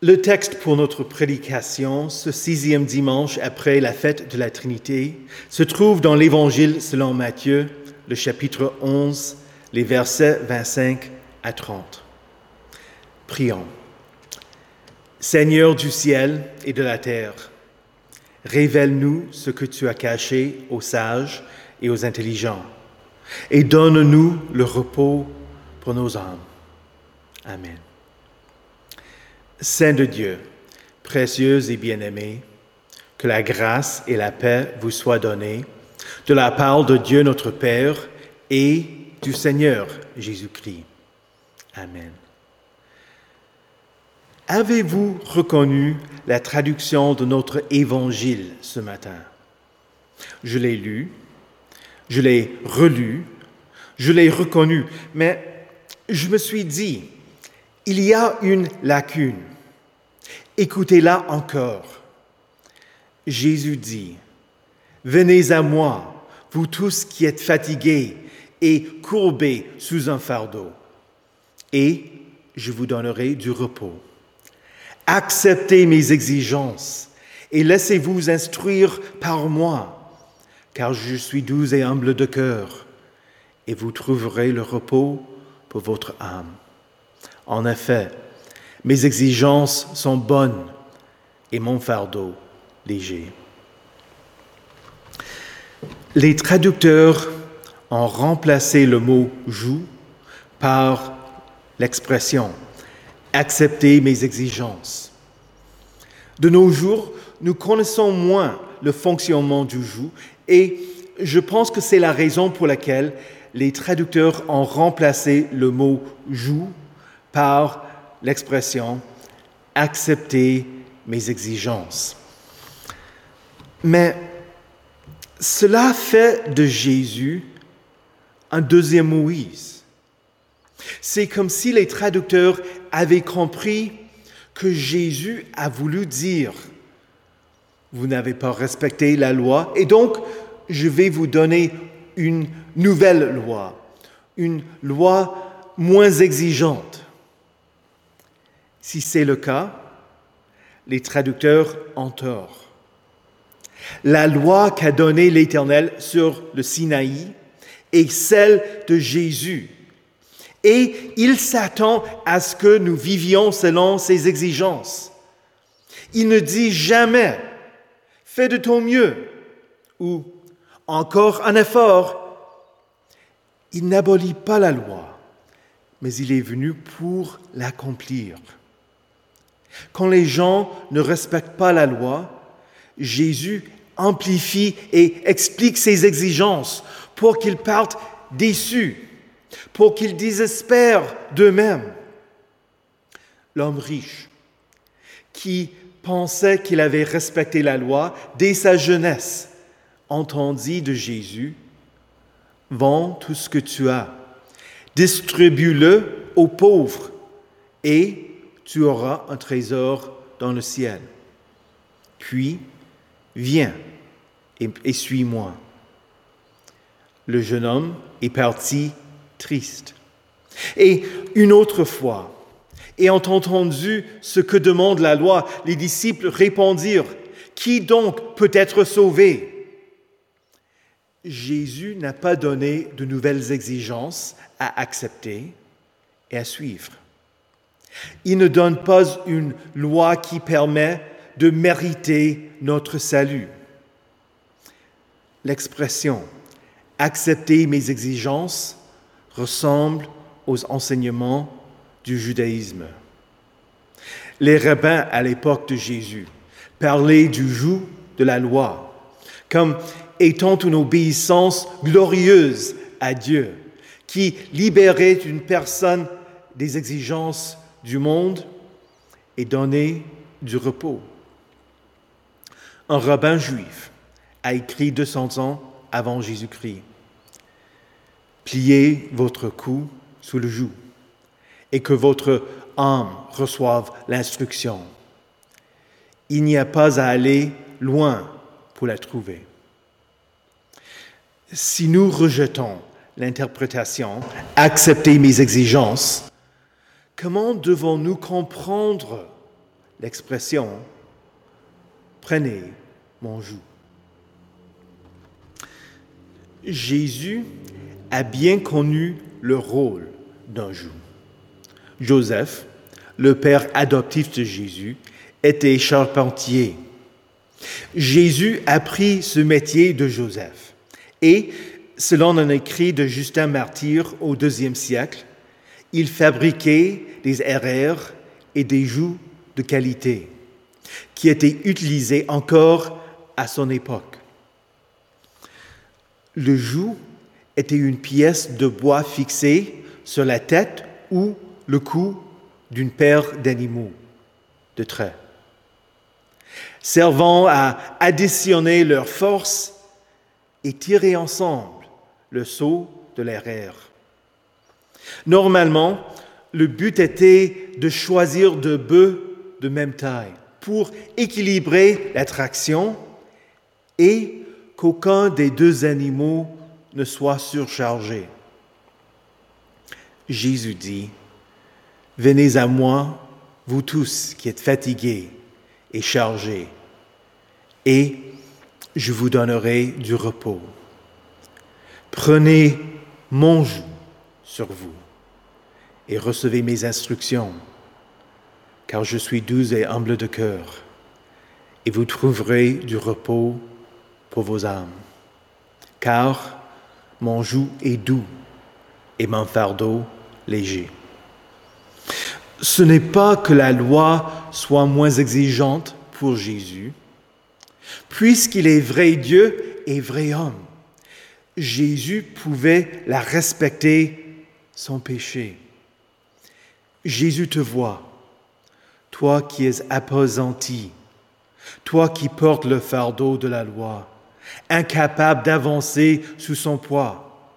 Le texte pour notre prédication, ce sixième dimanche après la fête de la Trinité, se trouve dans l'Évangile selon Matthieu, le chapitre 11, les versets 25 à 30. Prions. Seigneur du ciel et de la terre, révèle-nous ce que tu as caché aux sages et aux intelligents, et donne-nous le repos pour nos âmes. Amen. Saint de Dieu, précieux et bien-aimé, que la grâce et la paix vous soient données de la part de Dieu notre Père et du Seigneur Jésus-Christ. Amen. Avez-vous reconnu la traduction de notre évangile ce matin? Je l'ai lu, je l'ai relu, je l'ai reconnu, mais je me suis dit, il y a une lacune. Écoutez-la encore. Jésus dit, Venez à moi, vous tous qui êtes fatigués et courbés sous un fardeau, et je vous donnerai du repos. Acceptez mes exigences et laissez-vous instruire par moi, car je suis doux et humble de cœur, et vous trouverez le repos pour votre âme. En effet, mes exigences sont bonnes et mon fardeau léger. Les traducteurs ont remplacé le mot joue par l'expression accepter mes exigences. De nos jours, nous connaissons moins le fonctionnement du joug et je pense que c'est la raison pour laquelle les traducteurs ont remplacé le mot joue par l'expression accepter mes exigences. Mais cela fait de Jésus un deuxième Moïse. C'est comme si les traducteurs avaient compris que Jésus a voulu dire, vous n'avez pas respecté la loi, et donc je vais vous donner une nouvelle loi, une loi moins exigeante. Si c'est le cas, les traducteurs ont tort. La loi qu'a donnée l'Éternel sur le Sinaï est celle de Jésus. Et il s'attend à ce que nous vivions selon ses exigences. Il ne dit jamais fais de ton mieux ou encore un effort. Il n'abolit pas la loi, mais il est venu pour l'accomplir. Quand les gens ne respectent pas la loi, Jésus amplifie et explique ses exigences pour qu'ils partent déçus, pour qu'ils désespèrent d'eux-mêmes. L'homme riche, qui pensait qu'il avait respecté la loi dès sa jeunesse, entendit de Jésus, Vends tout ce que tu as, distribue-le aux pauvres et tu auras un trésor dans le ciel. Puis, viens et, suis-moi. Le jeune homme est parti triste. Et une autre fois, ayant entendu ce que demande la loi, les disciples répondirent, Qui donc peut être sauvé? Jésus n'a pas donné de nouvelles exigences à accepter et à suivre. Il ne donne pas une loi qui permet de mériter notre salut. L'expression accepter mes exigences ressemble aux enseignements du judaïsme. Les rabbins à l'époque de Jésus parlaient du joug de la loi comme étant une obéissance glorieuse à Dieu qui libérait une personne des exigences du monde et donner du repos. Un rabbin juif a écrit 200 ans avant Jésus-Christ. Pliez votre cou sous le joug et que votre âme reçoive l'instruction. Il n'y a pas à aller loin pour la trouver. Si nous rejetons l'interprétation Acceptez mes exigences, Comment devons-nous comprendre l'expression Prenez mon joug? Jésus a bien connu le rôle d'un joug. Joseph, le père adoptif de Jésus, était charpentier. Jésus a pris ce métier de Joseph et, selon un écrit de Justin Martyr au deuxième siècle, il fabriquait des erreurs et des joues de qualité qui étaient utilisés encore à son époque. Le joug était une pièce de bois fixée sur la tête ou le cou d'une paire d'animaux de trait, servant à additionner leurs forces et tirer ensemble le saut de l'erreur. Normalement, le but était de choisir deux bœufs de même taille pour équilibrer la traction et qu'aucun des deux animaux ne soit surchargé. Jésus dit, Venez à moi, vous tous qui êtes fatigués et chargés, et je vous donnerai du repos. Prenez mon joug sur vous et recevez mes instructions, car je suis doux et humble de cœur, et vous trouverez du repos pour vos âmes. Car mon joug est doux et mon fardeau léger. Ce n'est pas que la loi soit moins exigeante pour Jésus, puisqu'il est vrai Dieu et vrai homme. Jésus pouvait la respecter sans péché. Jésus te voit, toi qui es appesanti, toi qui portes le fardeau de la loi, incapable d'avancer sous son poids,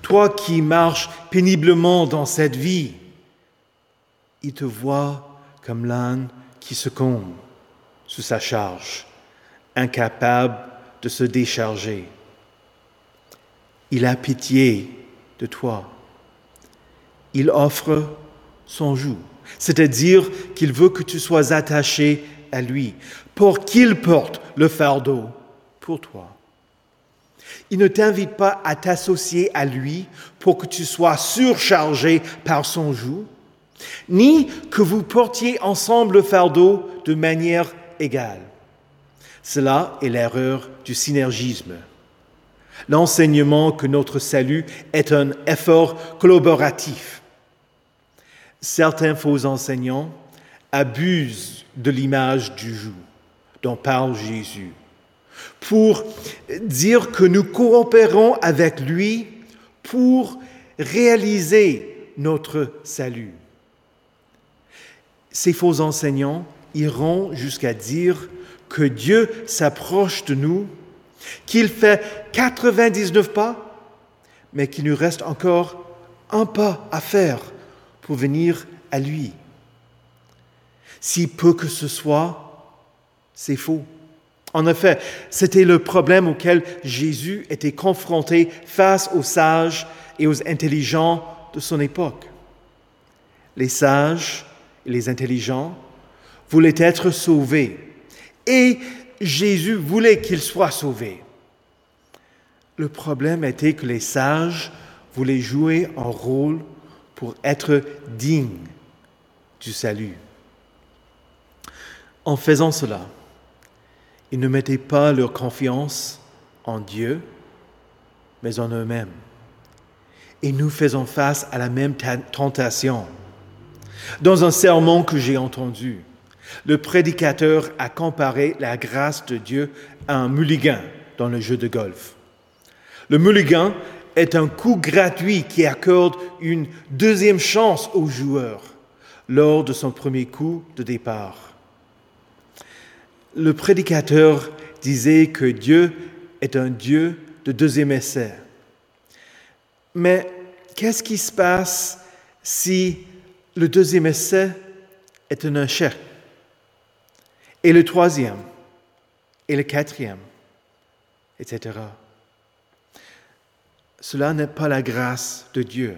toi qui marches péniblement dans cette vie, il te voit comme l'âne qui se sous sa charge, incapable de se décharger. Il a pitié de toi. Il offre son joug, c'est-à-dire qu'il veut que tu sois attaché à lui pour qu'il porte le fardeau pour toi. Il ne t'invite pas à t'associer à lui pour que tu sois surchargé par son joug, ni que vous portiez ensemble le fardeau de manière égale. Cela est l'erreur du synergisme. L'enseignement que notre salut est un effort collaboratif. Certains faux enseignants abusent de l'image du joug dont parle Jésus pour dire que nous coopérons avec lui pour réaliser notre salut. Ces faux enseignants iront jusqu'à dire que Dieu s'approche de nous, qu'il fait 99 pas, mais qu'il nous reste encore un pas à faire pour venir à lui. Si peu que ce soit, c'est faux. En effet, c'était le problème auquel Jésus était confronté face aux sages et aux intelligents de son époque. Les sages et les intelligents voulaient être sauvés et Jésus voulait qu'ils soient sauvés. Le problème était que les sages voulaient jouer un rôle pour être dignes du salut. En faisant cela, ils ne mettaient pas leur confiance en Dieu, mais en eux-mêmes. Et nous faisons face à la même tentation. Dans un sermon que j'ai entendu, le prédicateur a comparé la grâce de Dieu à un mulligan dans le jeu de golf. Le mulligan est un coup gratuit qui accorde une deuxième chance au joueur lors de son premier coup de départ. Le prédicateur disait que Dieu est un Dieu de deuxième essai. Mais qu'est-ce qui se passe si le deuxième essai est un échec? Et le troisième? Et le quatrième? Etc. Cela n'est pas la grâce de Dieu.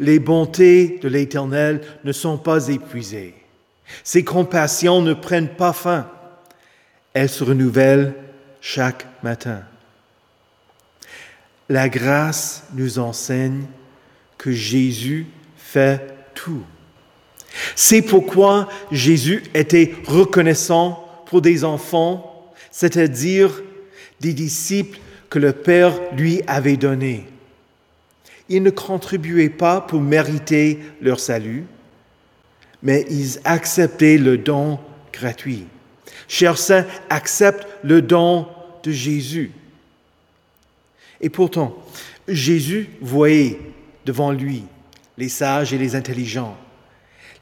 Les bontés de l'Éternel ne sont pas épuisées. Ses compassions ne prennent pas fin. Elles se renouvellent chaque matin. La grâce nous enseigne que Jésus fait tout. C'est pourquoi Jésus était reconnaissant pour des enfants, c'est-à-dire des disciples que le Père lui avait donnés. Ils ne contribuaient pas pour mériter leur salut, mais ils acceptaient le don gratuit. Chers saints, accepte le don de Jésus. Et pourtant, Jésus voyait devant lui les sages et les intelligents,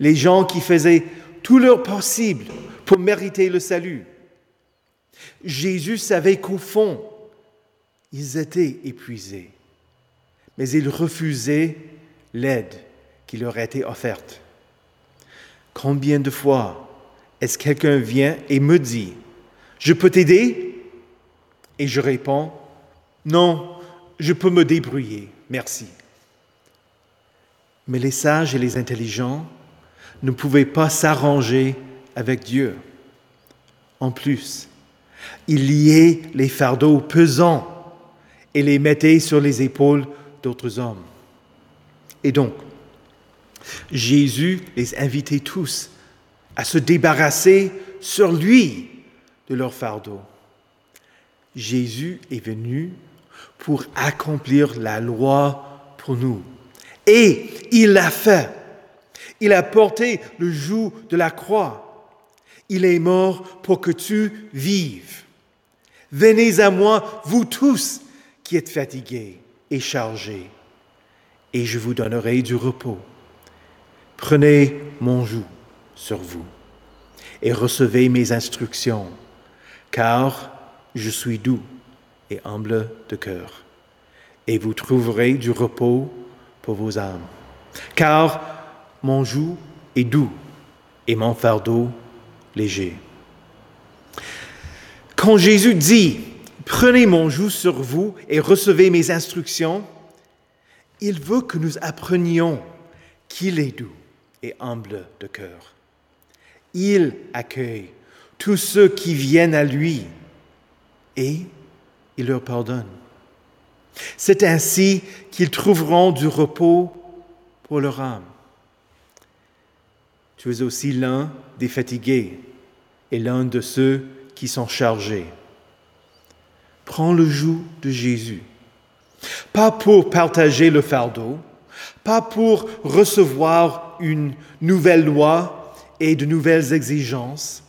les gens qui faisaient tout leur possible pour mériter le salut. Jésus savait qu'au fond, ils étaient épuisés, mais ils refusaient l'aide qui leur était offerte. Combien de fois est-ce quelqu'un vient et me dit, je peux t'aider? Et je réponds, non, je peux me débrouiller, merci. Mais les sages et les intelligents ne pouvaient pas s'arranger avec Dieu. En plus, ils liaient les fardeaux pesants et les mettaient sur les épaules d'autres hommes. Et donc, Jésus les invitait tous à se débarrasser sur lui de leur fardeau. Jésus est venu pour accomplir la loi pour nous. Et il l'a fait. Il a porté le joug de la croix. Il est mort pour que tu vives. Venez à moi, vous tous qui êtes fatigués et chargés, et je vous donnerai du repos. Prenez mon joug sur vous et recevez mes instructions, car je suis doux et humble de cœur, et vous trouverez du repos pour vos âmes. Car mon joug est doux et mon fardeau léger. Quand Jésus dit, prenez mon joug sur vous et recevez mes instructions, il veut que nous apprenions qu'il est doux et humble de cœur. Il accueille tous ceux qui viennent à lui et il leur pardonne. C'est ainsi qu'ils trouveront du repos pour leur âme. Tu es aussi l'un des fatigués et l'un de ceux qui sont chargés. Prends le joug de Jésus, pas pour partager le fardeau, pas pour recevoir une nouvelle loi et de nouvelles exigences,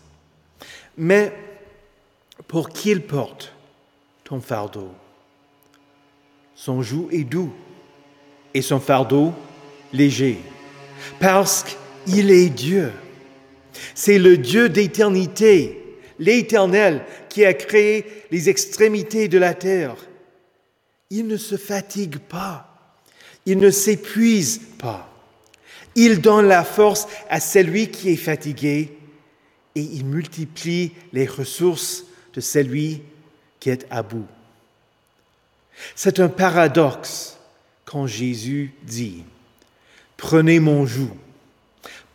mais pour qu'il porte ton fardeau. Son joug est doux et son fardeau léger, parce qu'il est Dieu. C'est le Dieu d'éternité, l'Éternel qui a créé les extrémités de la terre. Il ne se fatigue pas, il ne s'épuise pas. Il donne la force à celui qui est fatigué et il multiplie les ressources de celui qui est à bout. C'est un paradoxe quand Jésus dit, prenez mon joug,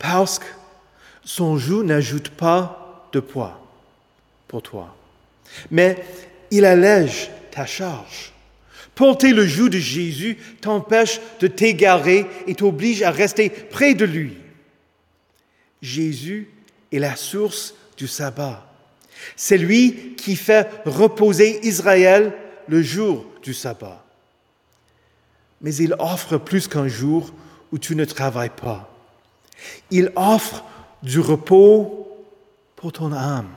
parce que son joug n'ajoute pas de poids pour toi, mais il allège ta charge. Porter le joug de Jésus t'empêche de t'égarer et t'oblige à rester près de lui. Jésus est la source du sabbat. C'est lui qui fait reposer Israël le jour du sabbat. Mais il offre plus qu'un jour où tu ne travailles pas. Il offre du repos pour ton âme.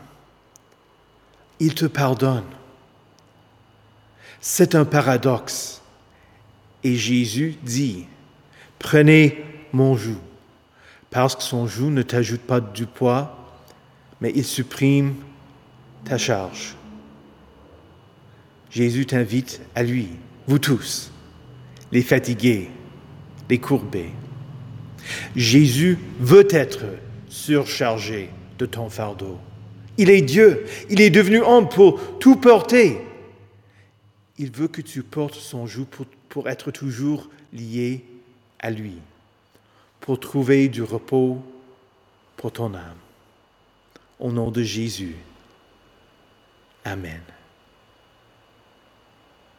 Il te pardonne. C'est un paradoxe. Et Jésus dit, prenez mon joug, parce que son joug ne t'ajoute pas du poids, mais il supprime ta charge. Jésus t'invite à lui, vous tous, les fatigués, les courbés. Jésus veut être surchargé de ton fardeau. Il est Dieu, il est devenu homme pour tout porter. Il veut que tu portes son joug pour, pour être toujours lié à lui, pour trouver du repos pour ton âme. Au nom de Jésus. Amen.